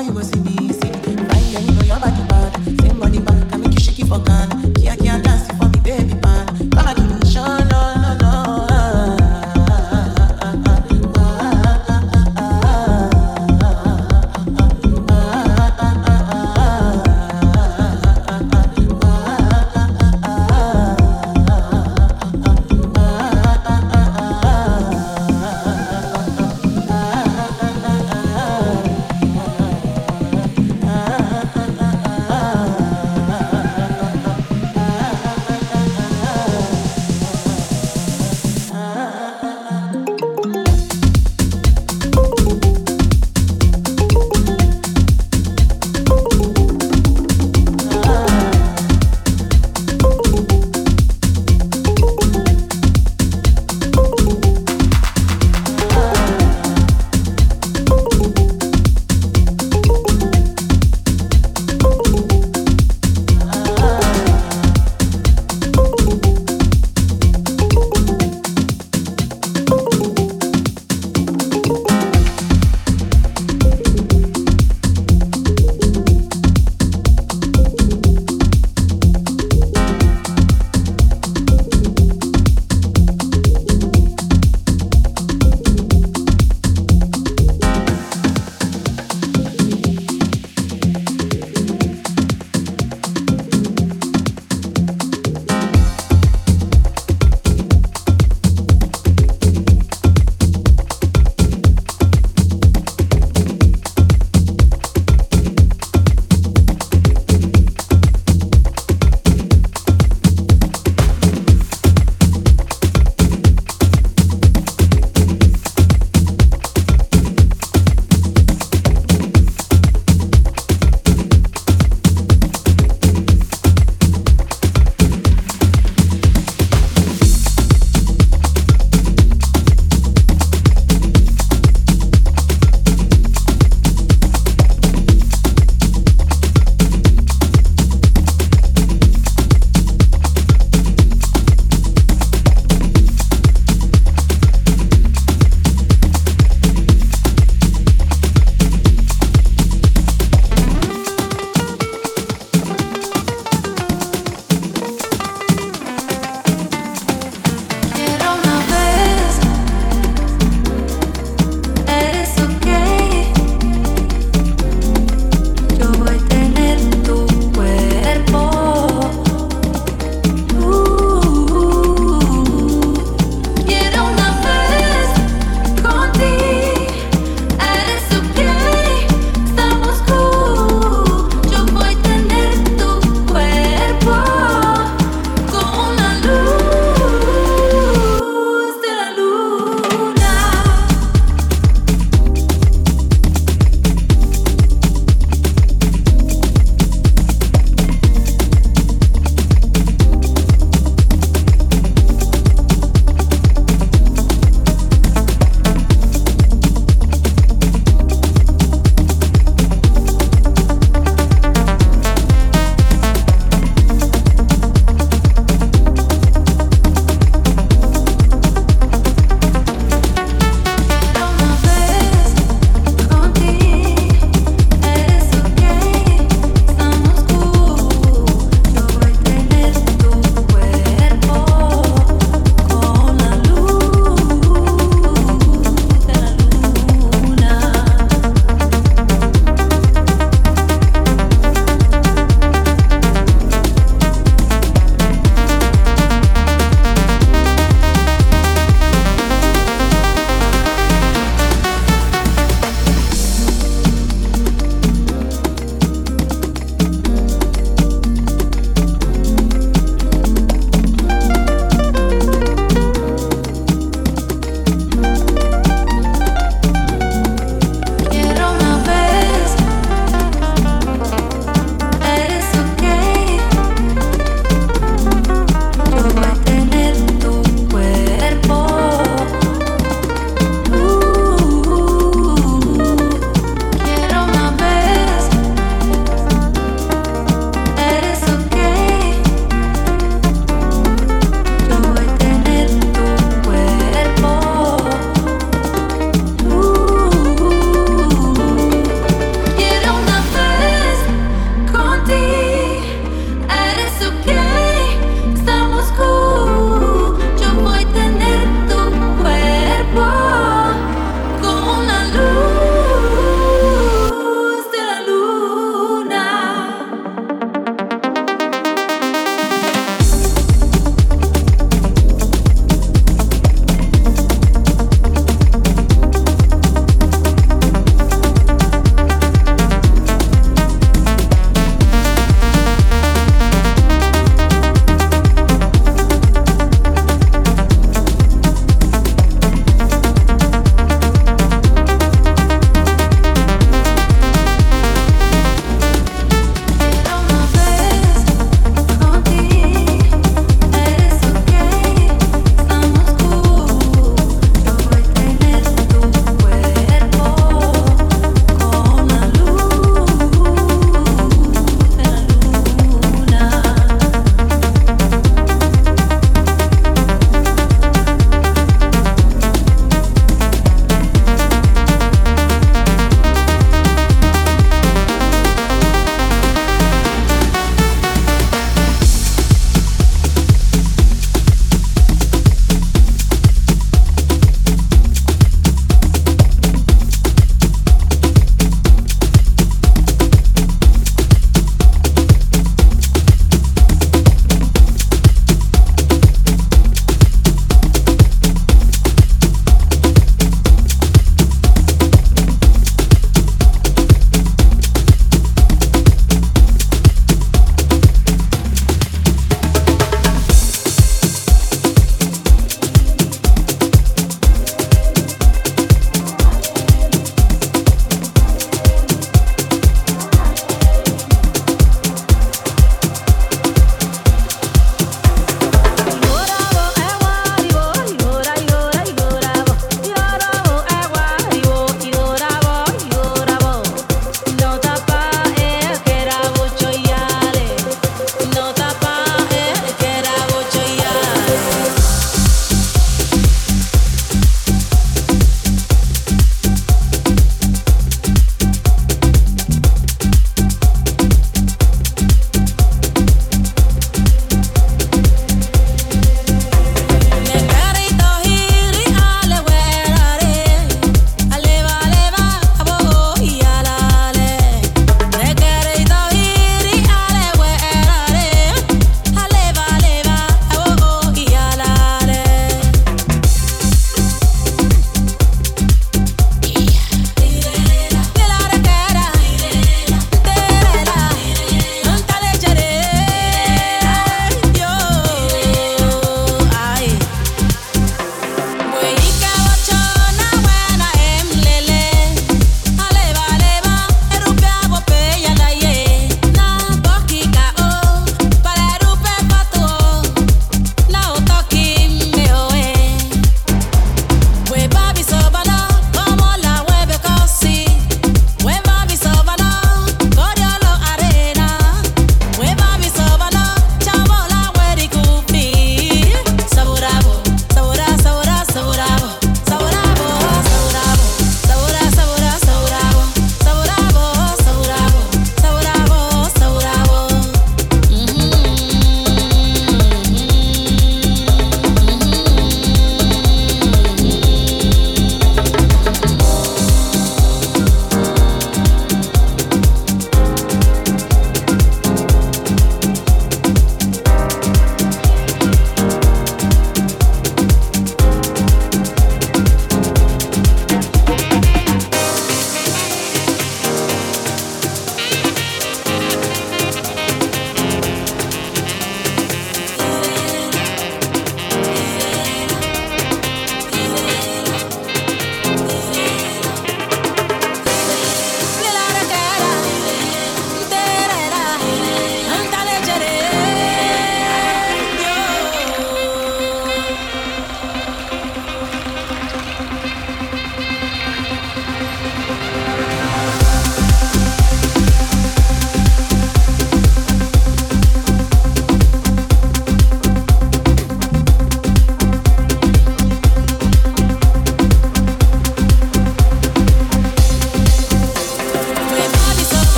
all you must see me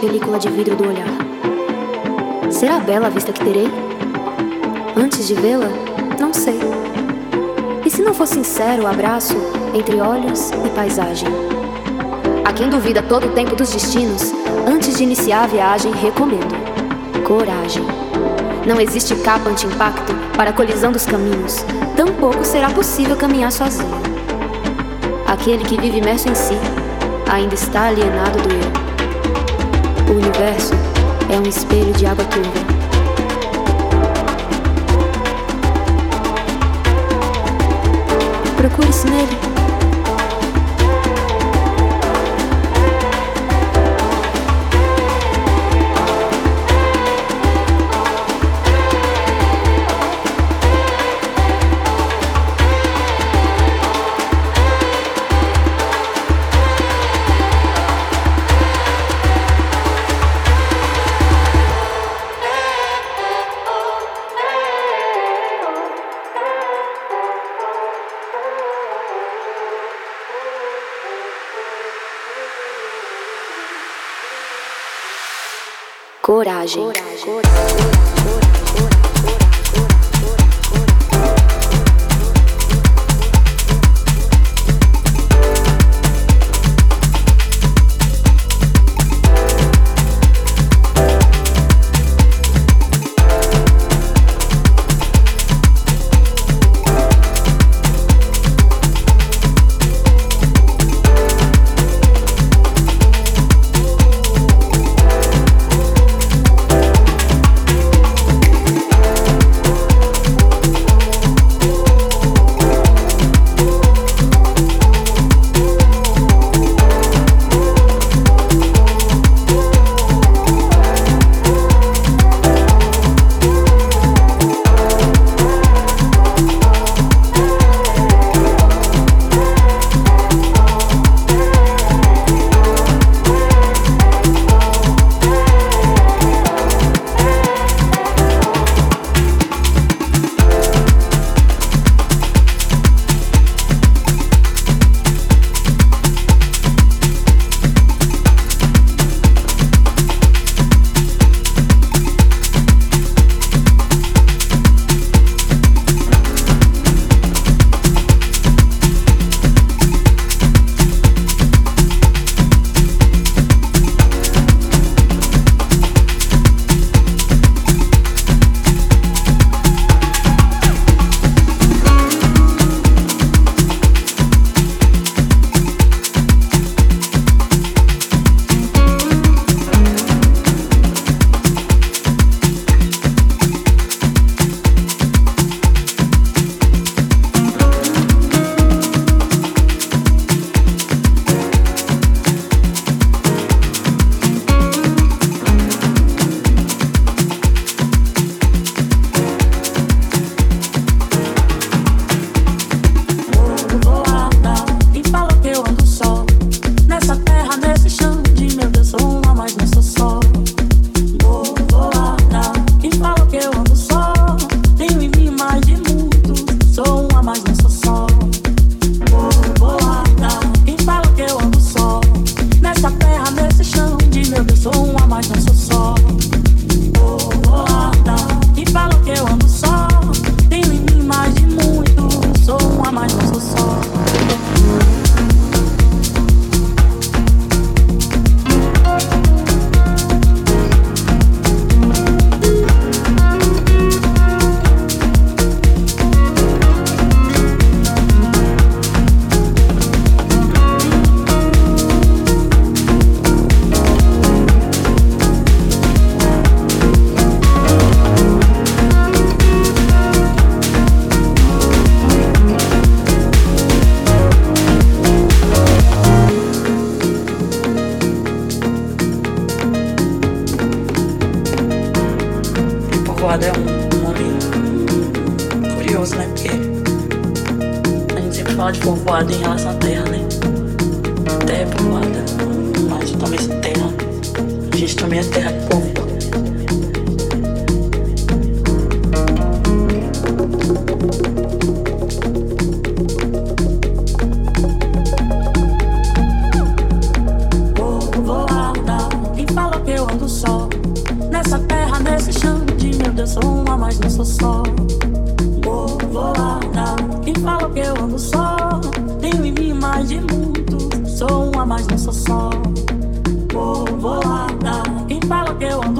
janela de vidro do olhar. Será bela a vista que terei? Antes de vê-la, não sei. E se não for sincero o abraço entre olhos e paisagem? A quem duvida todo o tempo dos destinos, antes de iniciar a viagem, recomendo coragem. Não existe capa anti-impacto para a colisão dos caminhos, tampouco será possível caminhar sozinho. Aquele que vive imerso em si ainda está alienado do eu. Universo é um espelho de água turva. Procure-se nele.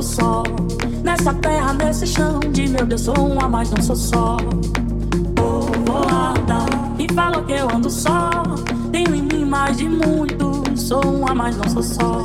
Só. Nessa terra, nesse chão de meu Deus, sou um a mais, não sou só. Povoada, me fala que eu ando só. Tenho em mim mais de muito, sou um a mais, não sou só.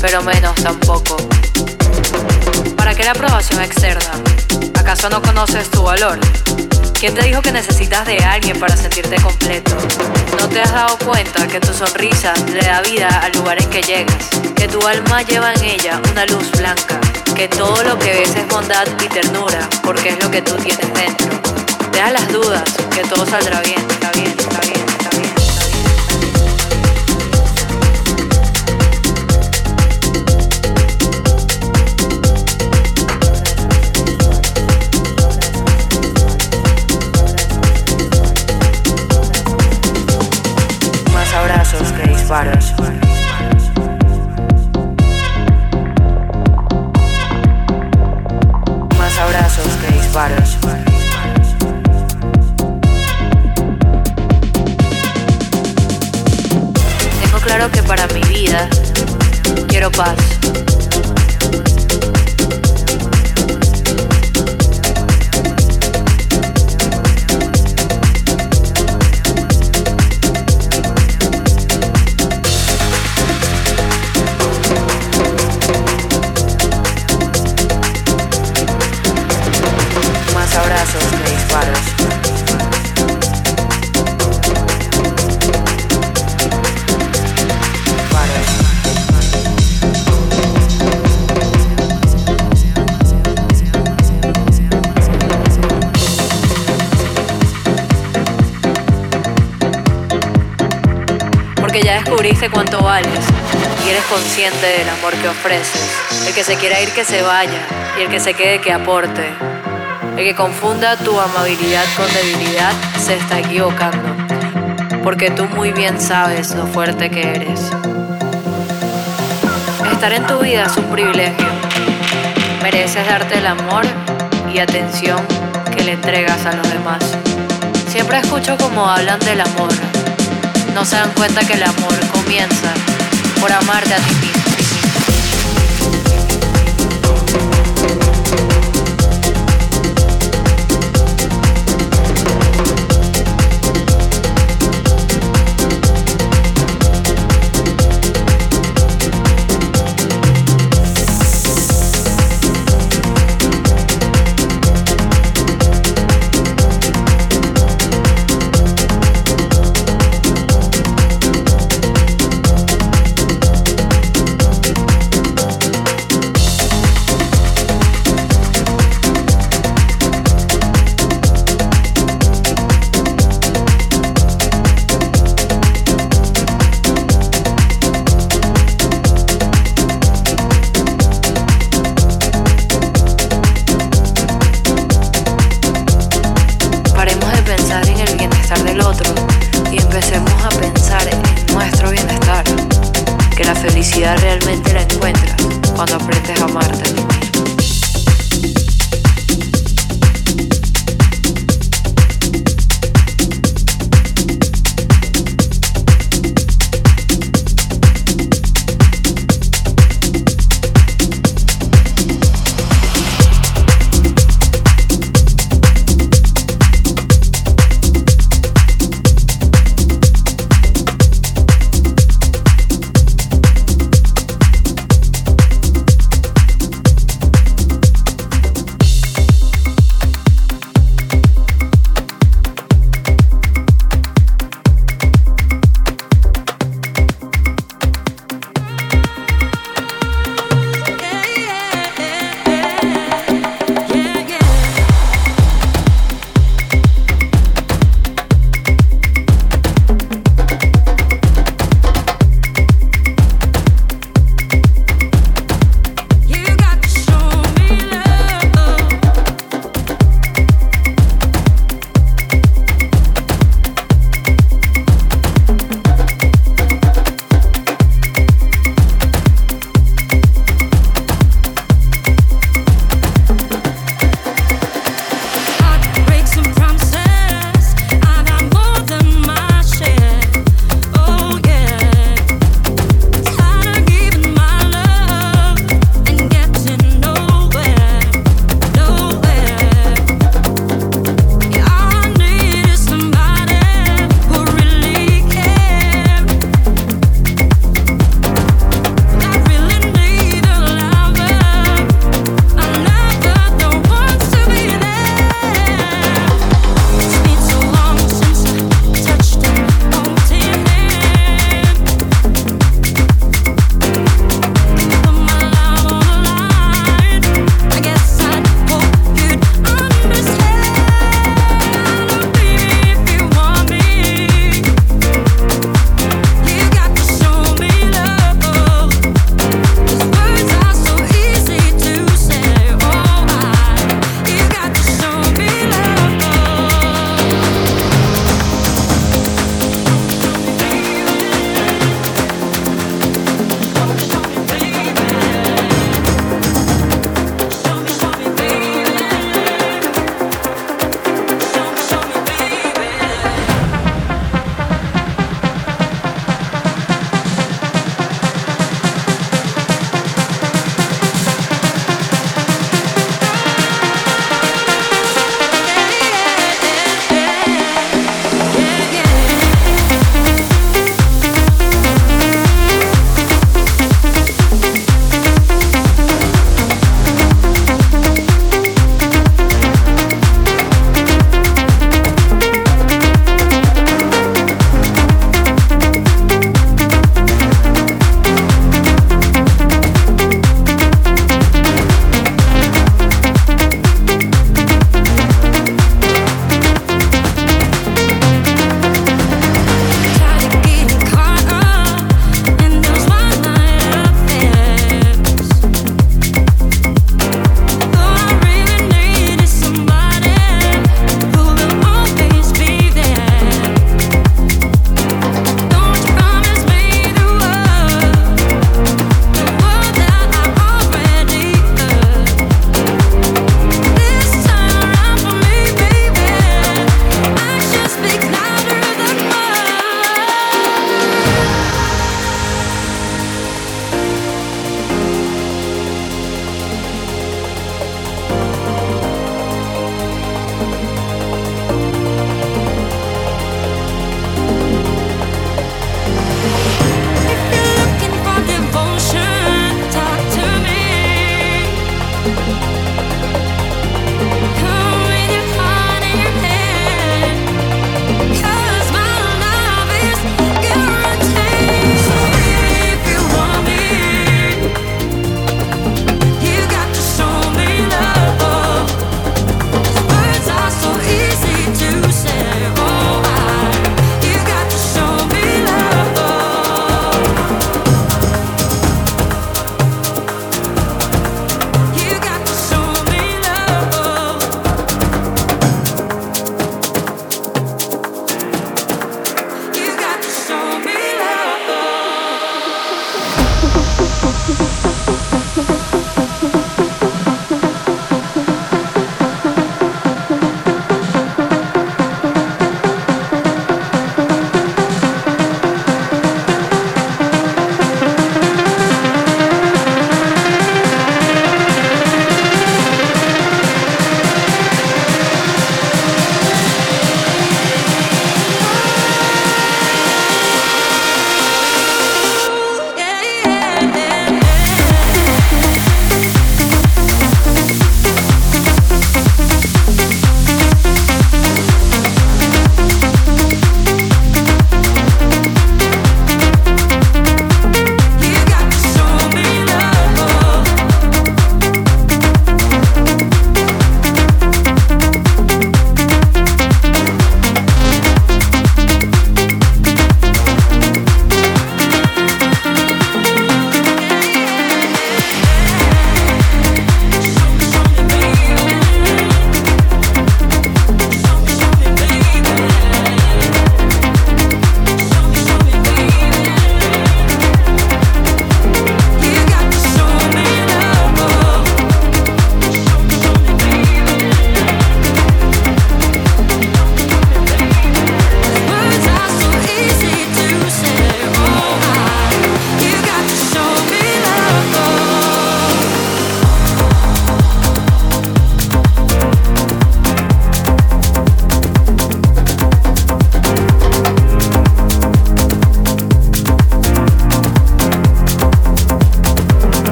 Pero menos tampoco. ¿Para qué la aprobación externa? ¿Acaso no conoces tu valor? ¿Quién te dijo que necesitas de alguien para sentirte completo? ¿No te has dado cuenta que tu sonrisa le da vida al lugar en que llegas? Que tu alma lleva en ella una luz blanca, que todo lo que ves es bondad y ternura, porque es lo que tú tienes dentro. Deja las dudas, que todo saldrá bien, está bien, está bien. Disparos. Más abrazos que disparos. Tengo claro que para mi vida quiero paz. Cuánto vales y eres consciente del amor que ofreces. El que se quiera ir que se vaya y el que se quede que aporte. El que confunda tu amabilidad con debilidad se está equivocando, porque tú muy bien sabes lo fuerte que eres. Estar en tu vida es un privilegio. Mereces darte el amor y atención que le entregas a los demás. Siempre escucho como hablan del amor no se dan cuenta que el amor comienza por amarte a ti mismo.